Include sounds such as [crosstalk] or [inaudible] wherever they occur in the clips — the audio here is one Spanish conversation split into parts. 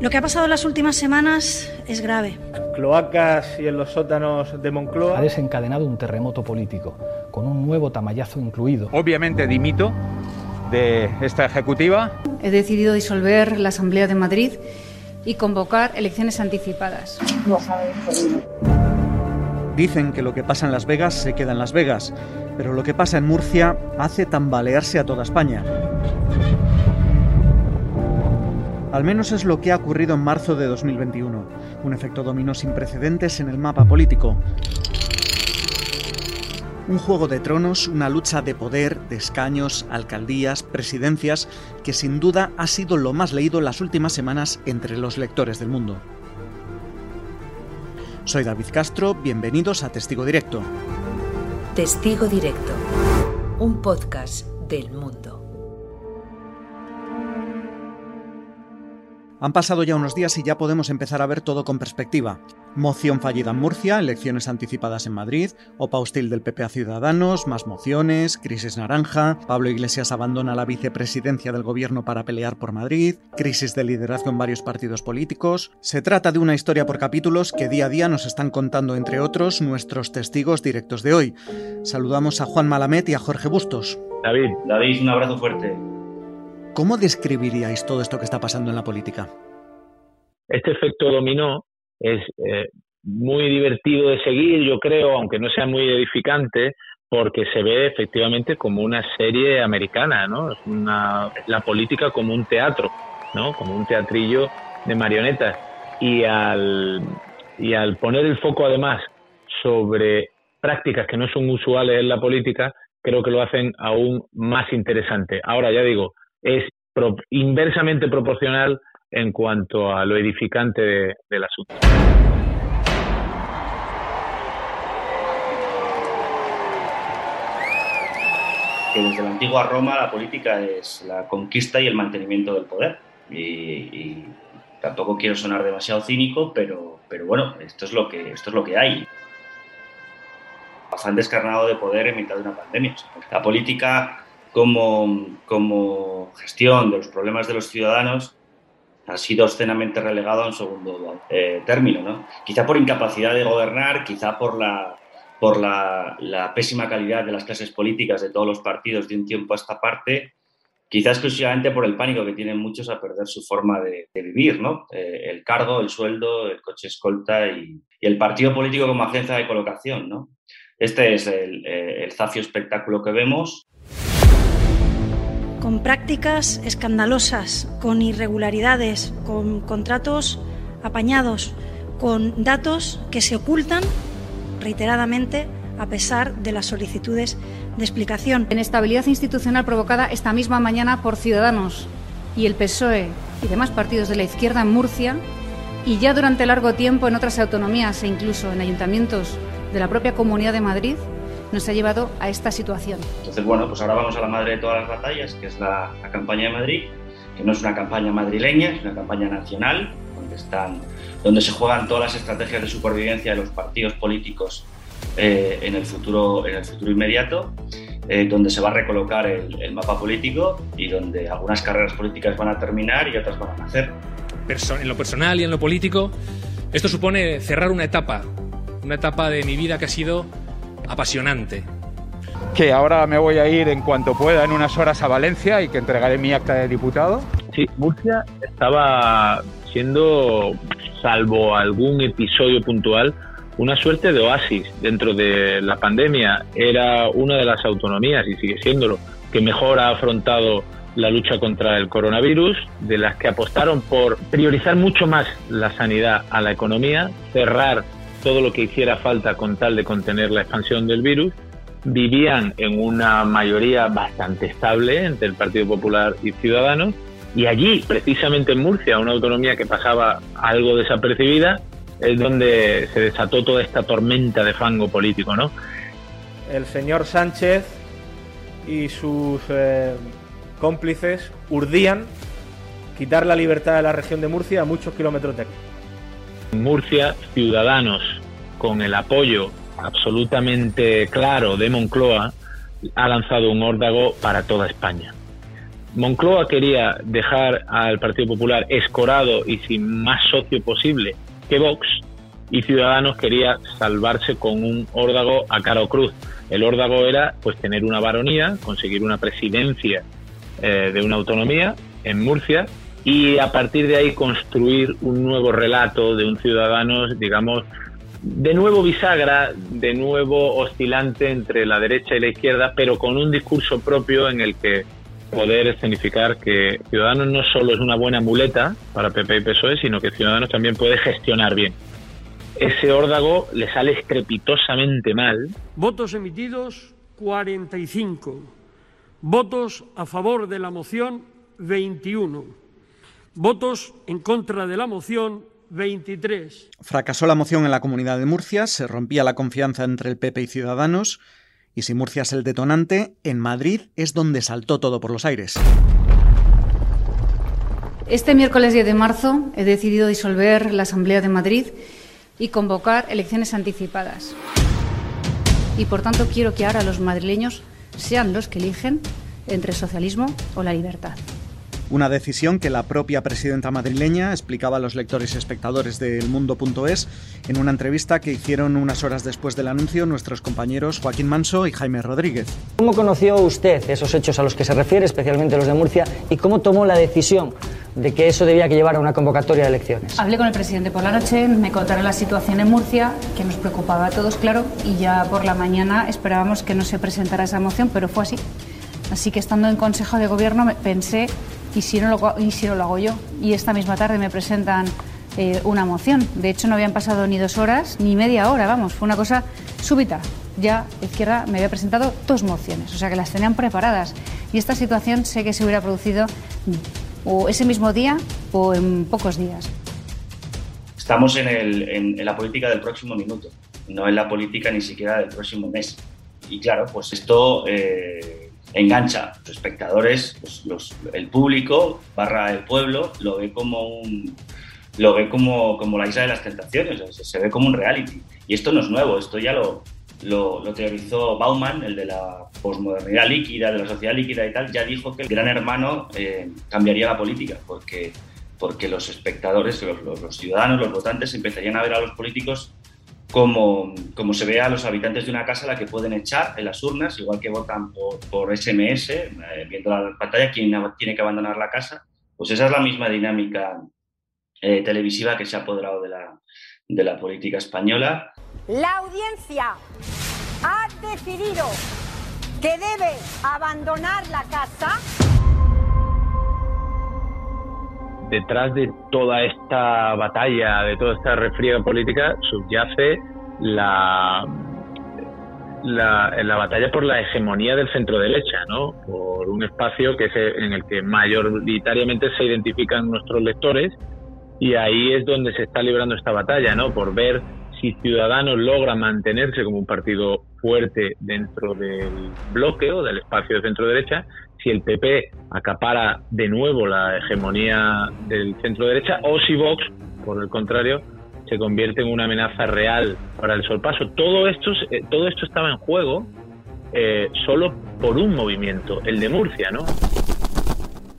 Lo que ha pasado en las últimas semanas es grave. Cloacas y en los sótanos de Moncloa. Ha desencadenado un terremoto político, con un nuevo tamallazo incluido. Obviamente dimito de esta ejecutiva. He decidido disolver la Asamblea de Madrid y convocar elecciones anticipadas. Dicen que lo que pasa en Las Vegas se queda en Las Vegas, pero lo que pasa en Murcia hace tambalearse a toda España. Al menos es lo que ha ocurrido en marzo de 2021, un efecto dominó sin precedentes en el mapa político. Un juego de tronos, una lucha de poder, de escaños, alcaldías, presidencias, que sin duda ha sido lo más leído las últimas semanas entre los lectores del mundo. Soy David Castro, bienvenidos a Testigo Directo. Testigo Directo, un podcast del mundo. Han pasado ya unos días y ya podemos empezar a ver todo con perspectiva. Moción fallida en Murcia, elecciones anticipadas en Madrid, OPA hostil del PP a Ciudadanos, más mociones, crisis naranja, Pablo Iglesias abandona la vicepresidencia del gobierno para pelear por Madrid, crisis de liderazgo en varios partidos políticos. Se trata de una historia por capítulos que día a día nos están contando, entre otros, nuestros testigos directos de hoy. Saludamos a Juan Malamet y a Jorge Bustos. David, David, un abrazo fuerte. ¿Cómo describiríais todo esto que está pasando en la política? Este efecto dominó es eh, muy divertido de seguir, yo creo, aunque no sea muy edificante, porque se ve efectivamente como una serie americana, ¿no? Es una, la política como un teatro, ¿no? Como un teatrillo de marionetas. Y al, y al poner el foco además sobre prácticas que no son usuales en la política, creo que lo hacen aún más interesante. Ahora ya digo, es inversamente proporcional en cuanto a lo edificante del asunto. Que desde la antigua Roma la política es la conquista y el mantenimiento del poder. Y, tampoco quiero sonar demasiado cínico, pero, pero bueno, esto es lo que, esto es lo que hay. Afán descarnado de poder en mitad de una pandemia. La política como, como gestión de los problemas de los ciudadanos ha sido obscenamente relegado a un segundo eh, término. ¿no? Quizá por incapacidad de gobernar, quizá por, la, por la, la, pésima calidad de las clases políticas de todos los partidos de un tiempo a esta parte, quizá exclusivamente por el pánico que tienen muchos a perder su forma de, vivir, ¿no? Eh, el cargo, el sueldo, el coche escolta y, y, el partido político como agencia de colocación. ¿no? Este es el, eh, el zafio espectáculo que vemos con prácticas escandalosas, con irregularidades, con contratos apañados, con datos que se ocultan reiteradamente a pesar de las solicitudes de explicación. Inestabilidad institucional provocada esta misma mañana por Ciudadanos y el PSOE y demás partidos de la izquierda en Murcia y ya durante largo tiempo en otras autonomías e incluso en ayuntamientos de la propia Comunidad de Madrid nos ha llevado a esta situación. Entonces, bueno, pues ahora vamos a la madre de todas las batallas, que es la, campaña de Madrid, que no es una campaña madrileña, es una campaña nacional, donde, están, donde se juegan todas las estrategias de supervivencia de los partidos políticos eh, en, el futuro, en el futuro inmediato, eh, donde se va a recolocar el, el, mapa político y donde algunas carreras políticas van a terminar y otras van a nacer. En lo personal y en lo político, esto supone cerrar una etapa, una etapa de mi vida que ha sido apasionante. Que ahora me voy a ir en cuanto pueda en unas horas a Valencia y que entregaré mi acta de diputado. Sí, Murcia estaba siendo, salvo algún episodio puntual, una suerte de oasis dentro de la pandemia. Era una de las autonomías, y sigue siéndolo, que mejor ha afrontado la lucha contra el coronavirus, de las que apostaron por priorizar mucho más la sanidad a la economía, cerrar todo lo que hiciera falta con tal de contener la expansión del virus. Vivían en una mayoría bastante estable entre el Partido Popular y Ciudadanos. Y allí, precisamente en Murcia, una autonomía que pasaba algo desapercibida, es donde se desató toda esta tormenta de fango político, ¿no? El señor Sánchez y sus eh, cómplices urdían quitar la libertad de la región de Murcia a muchos kilómetros de aquí. Murcia, Ciudadanos, con el apoyo absolutamente claro de Moncloa, ha lanzado un órdago para toda España. Moncloa quería dejar al Partido Popular escorado y sin más socio posible que Vox, y Ciudadanos quería salvarse con un órdago a cara o cruz. El órdago era pues tener una baronía, conseguir una presidencia eh, de una autonomía en Murcia y a partir de ahí construir un nuevo relato de un ciudadano, digamos, de nuevo bisagra, de nuevo oscilante entre la derecha y la izquierda, pero con un discurso propio en el que poder escenificar que Ciudadanos no solo es una buena muleta para PP y PSOE, sino que Ciudadanos también puede gestionar bien. Ese órdago le sale estrepitosamente mal. Votos emitidos 45. Votos a favor de la moción 21. Votos en contra de la moción 23. Fracasó la moción en la Comunidad de Murcia, se rompía la confianza entre el PP y Ciudadanos, y si Murcia es el detonante, en Madrid es donde saltó todo por los aires. Este miércoles 10 de marzo he decidido disolver la Asamblea de Madrid y convocar elecciones anticipadas. Y por tanto quiero que ahora los madrileños sean los que eligen entre socialismo o la libertad. Una decisión que la propia presidenta madrileña explicaba a los lectores y espectadores de Elmundo.es en una entrevista que hicieron unas horas después del anuncio nuestros compañeros Joaquín Manso y Jaime Rodríguez. ¿Cómo conoció usted esos hechos a los que se refiere, especialmente los de Murcia, y cómo tomó la decisión de que eso debía que llevar a una convocatoria de elecciones? Hablé con el presidente por la noche, me contaron la situación en Murcia, que nos preocupaba a todos, claro, y ya por la mañana esperábamos que no se presentara esa moción, pero fue así. Así que estando en Consejo de Gobierno pensé y si no lo, y si no lo hago yo. Y esta misma tarde me presentan eh, una moción. De hecho, no habían pasado ni dos horas ni media hora, vamos, fue una cosa súbita. Ya Izquierda me había presentado dos mociones, o sea que las tenían preparadas. Y esta situación sé que se hubiera producido o ese mismo día o en pocos días. Estamos en, la política del próximo minuto, no en la política ni siquiera del próximo mes. Y claro, pues esto eh, engancha. Los espectadores, los, el público, barra el pueblo, lo ve como un lo ve como, como la isla de las tentaciones, se, ve como un reality. Y esto no es nuevo, esto ya lo, lo, teorizó Bauman, el de la posmodernidad líquida, de la sociedad líquida y tal, ya dijo que el gran hermano eh, cambiaría la política, porque, porque los espectadores, los, los, ciudadanos, los votantes empezarían a ver a los políticos como, como, se ve a los habitantes de una casa a la que pueden echar en las urnas, igual que votan por, por SMS, eh, viendo la pantalla, quién tiene que abandonar la casa. Pues esa es la misma dinámica eh, televisiva que se ha apoderado de la, de la política española. La audiencia ha decidido que debe abandonar la casa detrás de toda esta batalla, de toda esta refriega política, subyace la, la, batalla por la hegemonía del centro derecha, ¿no? por un espacio que es en el que mayoritariamente se identifican nuestros lectores y ahí es donde se está librando esta batalla, ¿no? por ver si Ciudadanos logra mantenerse como un partido fuerte dentro del bloque o del espacio de centro derecha si el PP acapara de nuevo la hegemonía del centro derecha o si Vox, por el contrario, se convierte en una amenaza real para el sorpaso. Todo esto, eh, todo esto estaba en juego eh, solo por un movimiento, el de Murcia, ¿no?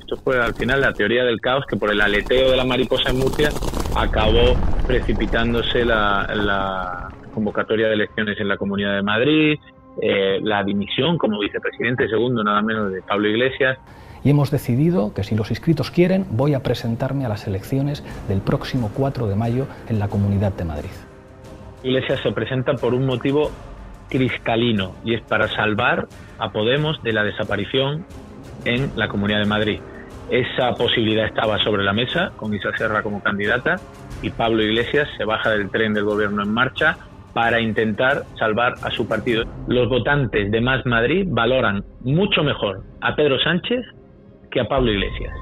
Esto fue al final la teoría del caos que por el aleteo de la mariposa en Murcia acabó precipitándose la convocatoria de elecciones en la Comunidad de Madrid, eh, la dimisión como vicepresidente segundo nada menos de Pablo Iglesias. Y hemos decidido que si los inscritos quieren, voy a presentarme a las elecciones del próximo 4 de mayo en la Comunidad de Madrid. Iglesias se presenta por un motivo cristalino y es para salvar a Podemos de la desaparición en la Comunidad de Madrid. Esa posibilidad estaba sobre la mesa con Isa Serra como candidata y Pablo Iglesias se baja del tren del gobierno en marcha para intentar salvar a su partido. Los votantes de Más Madrid valoran mucho mejor a Pedro Sánchez que a Pablo Iglesias.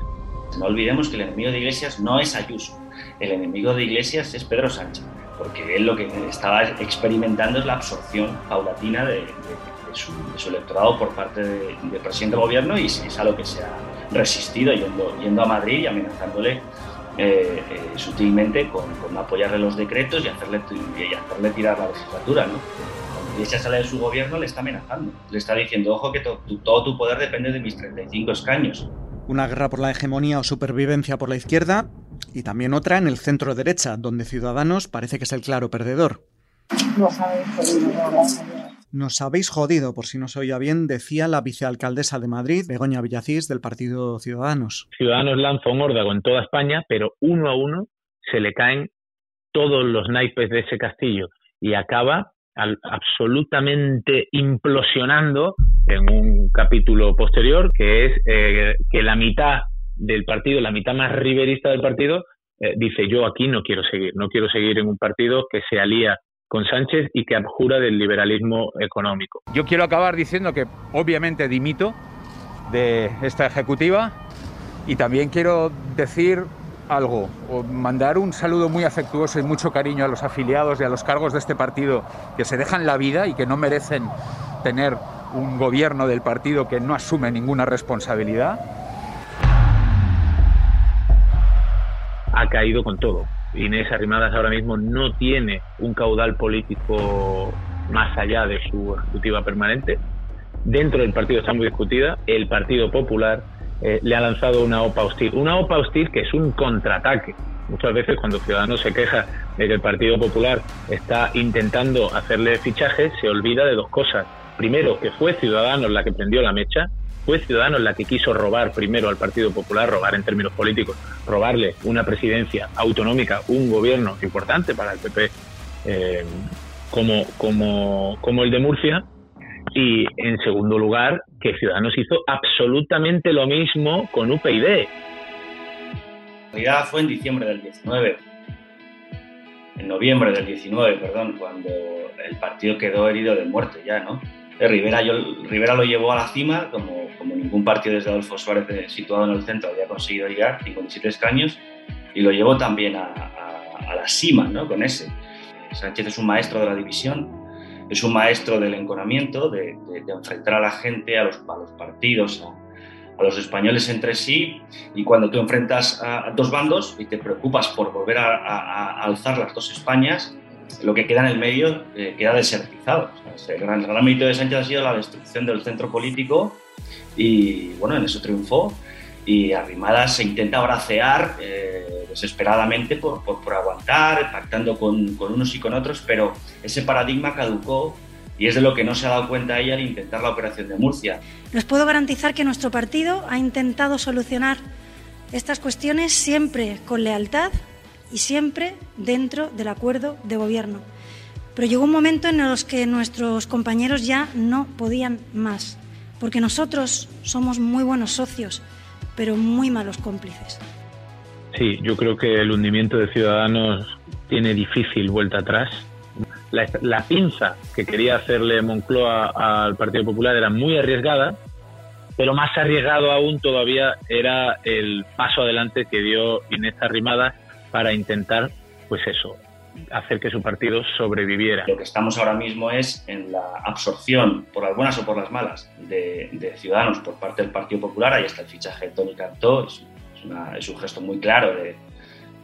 No olvidemos que el enemigo de Iglesias no es Ayuso, el enemigo de Iglesias es Pedro Sánchez, porque él lo que estaba experimentando es la absorción paulatina de, su, electorado por parte del presidente del gobierno y es a lo que se ha resistido yendo, yendo a Madrid y amenazándole eh, eh, sutilmente con, apoyarle los decretos y hacerle, y hacerle tirar la legislatura. ¿no? Cuando Iglesias sale de su gobierno le está amenazando, le está diciendo, ojo que todo tu poder depende de mis 35 escaños. Una guerra por la hegemonía o supervivencia por la izquierda y también otra en el centro derecha, donde Ciudadanos parece que es el claro perdedor. Habéis jodido, Nos habéis jodido, por si no se oía bien, decía la vicealcaldesa de Madrid, Begoña Villacís, del Partido Ciudadanos. Ciudadanos lanza un órdago en toda España, pero uno a uno se le caen todos los naipes de ese castillo y acaba absolutamente implosionando en un capítulo posterior, que es eh, que la mitad del partido, la mitad más riverista del partido, eh, dice yo aquí no quiero seguir, no quiero seguir en un partido que se alía con Sánchez y que abjura del liberalismo económico. Yo quiero acabar diciendo que obviamente dimito de esta ejecutiva y también quiero decir algo, o mandar un saludo muy afectuoso y mucho cariño a los afiliados y a los cargos de este partido que se dejan la vida y que no merecen tener un gobierno del partido que no asume ninguna responsabilidad. Ha caído con todo. Inés Arrimadas ahora mismo no tiene un caudal político más allá de su ejecutiva permanente. Dentro del partido está muy discutida. El Partido Popular eh, le ha lanzado una OPA hostil. Una OPA hostil que es un contraataque. Muchas veces cuando Ciudadanos se queja de que el Partido Popular está intentando hacerle fichajes, se olvida de dos cosas. Primero, que fue Ciudadanos la que prendió la mecha, fue Ciudadanos la que quiso robar primero al Partido Popular, robar en términos políticos, robarle una presidencia autonómica, un gobierno importante para el PP eh, como, como, como el de Murcia, y en segundo lugar, que Ciudadanos hizo absolutamente lo mismo con UPyD. La fue en diciembre del 19, en noviembre del 19, perdón, cuando el partido quedó herido de muerte ya, ¿no? Eh, Rivera, yo, Rivera lo llevó a la cima, como, como ningún partido desde Adolfo Suárez eh, situado en el centro había conseguido llegar, 57 escaños, y lo llevó también a, la cima, ¿no? Con ese. Sánchez es un maestro de la división, es un maestro del enconamiento, de, enfrentar a la gente, a los, partidos, a, los españoles entre sí, y cuando tú enfrentas a, dos bandos y te preocupas por volver a, alzar las dos Españas, lo que queda en el medio eh, queda desertizado. el, gran, gran mérito de Sánchez ha sido la destrucción del centro político y bueno, en eso triunfó y Arrimadas se intenta bracear eh, desesperadamente por, por, aguantar, pactando con, con, unos y con otros, pero ese paradigma caducó y es de lo que no se ha dado cuenta ella al intentar la operación de Murcia. Les puedo garantizar que nuestro partido ha intentado solucionar estas cuestiones siempre con lealtad y siempre dentro del acuerdo de gobierno. Pero llegó un momento en el que nuestros compañeros ya no podían más, porque nosotros somos muy buenos socios pero muy malos cómplices. Sí, yo creo que el hundimiento de Ciudadanos tiene difícil vuelta atrás. La, pinza que quería hacerle Moncloa al Partido Popular era muy arriesgada, pero más arriesgado aún todavía era el paso adelante que dio Inés Arrimada para intentar, pues eso, hacer que su partido sobreviviera. Lo que estamos ahora mismo es en la absorción, por las buenas o por las malas, de, ciudadanos por parte del Partido Popular. Ahí está el fichaje de Tony Cantó, es, es, un gesto muy claro de,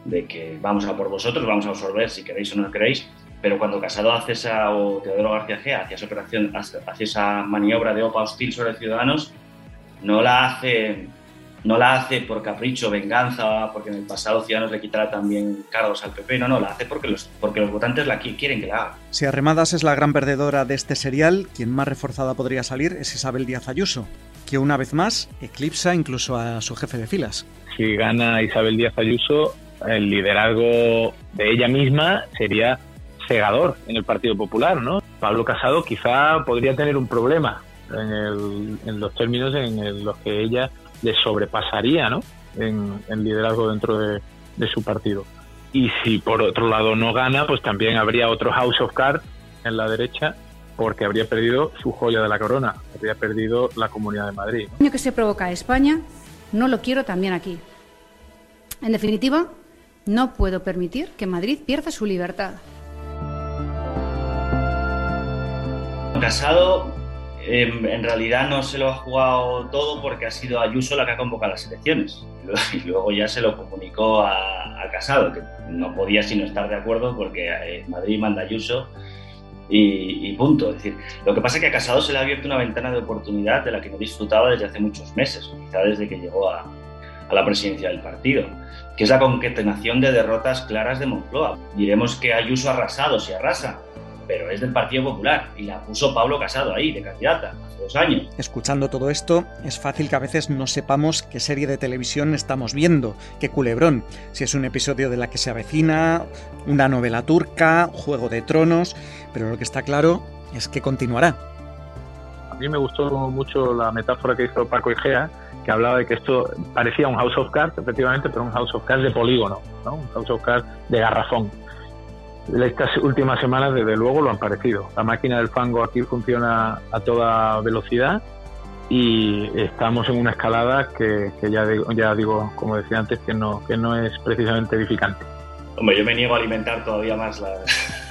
de, que vamos a por vosotros, vamos a absorber si queréis o no queréis. Pero cuando Casado hace esa, o Teodoro García Gea hace esa operación, hace esa maniobra de OPA hostil sobre ciudadanos, no la hace no la hace por capricho, venganza, porque en el pasado Ciudadanos le quitará también cargos al PP, no, no, la hace porque los, porque los votantes la quieren que la haga. Si Arremadas es la gran perdedora de este serial, quien más reforzada podría salir es Isabel Díaz Ayuso, que una vez más eclipsa incluso a su jefe de filas. Si gana Isabel Díaz Ayuso, el liderazgo de ella misma sería cegador en el Partido Popular, ¿no? Pablo Casado quizá podría tener un problema en, en los términos en los que ella le sobrepasaría ¿no? en, liderazgo dentro de, su partido. Y si por otro lado no gana, pues también habría otro House of Cards en la derecha porque habría perdido su joya de la corona, habría perdido la Comunidad de Madrid. El daño que se provoca a España no lo quiero también aquí. En definitiva, no puedo permitir que Madrid pierda su libertad. Casado en realidad no se lo ha jugado todo porque ha sido Ayuso la que ha convocado las elecciones. [laughs] Y luego ya se lo comunicó a, Casado, que no podía sino estar de acuerdo porque en Madrid manda Ayuso y, punto. Es decir, lo que pasa es que a Casado se le ha abierto una ventana de oportunidad de la que no disfrutaba desde hace muchos meses, quizá desde que llegó a, a la presidencia del partido, que es la concatenación de derrotas claras de Moncloa. Diremos que Ayuso ha arrasado, si arrasa, pero es del Partido Popular y la puso Pablo Casado ahí, de candidata, hace dos años. Escuchando todo esto, es fácil que a veces no sepamos qué serie de televisión estamos viendo, qué culebrón, si es un episodio de la que se avecina, una novela turca, Juego de Tronos, pero lo que está claro es que continuará. A mí me gustó mucho la metáfora que hizo Paco Igea, que hablaba de que esto parecía un House of Cards, efectivamente, pero un House of Cards de polígono, ¿no? un House of Cards de garrafón. Estas últimas semanas, desde luego, lo han parecido. La máquina del fango aquí funciona a toda velocidad y estamos en una escalada que, ya, digo, ya digo, como decía antes, que no, que no es precisamente edificante. Hombre, yo me niego a alimentar todavía más la,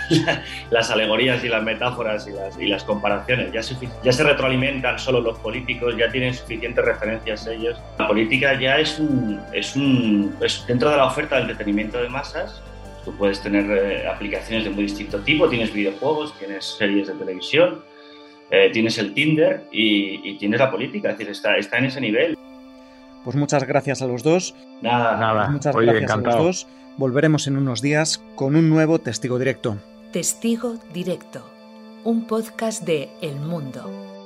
[laughs] las alegorías y las metáforas y las, y las comparaciones. Ya ya se retroalimentan solo los políticos, ya tienen suficientes referencias ellos. La política ya es un, es un es dentro de la oferta de entretenimiento de masas. Tú puedes tener eh, aplicaciones de muy distinto tipo, tienes videojuegos, tienes series de televisión, eh, tienes el Tinder y, y, tienes la política, es decir, está, está en ese nivel. Pues muchas gracias a los dos. Nada, nada. Muchas Oye, gracias encantado. a los dos. Volveremos en unos días con un nuevo testigo directo. Testigo Directo, un podcast de El Mundo.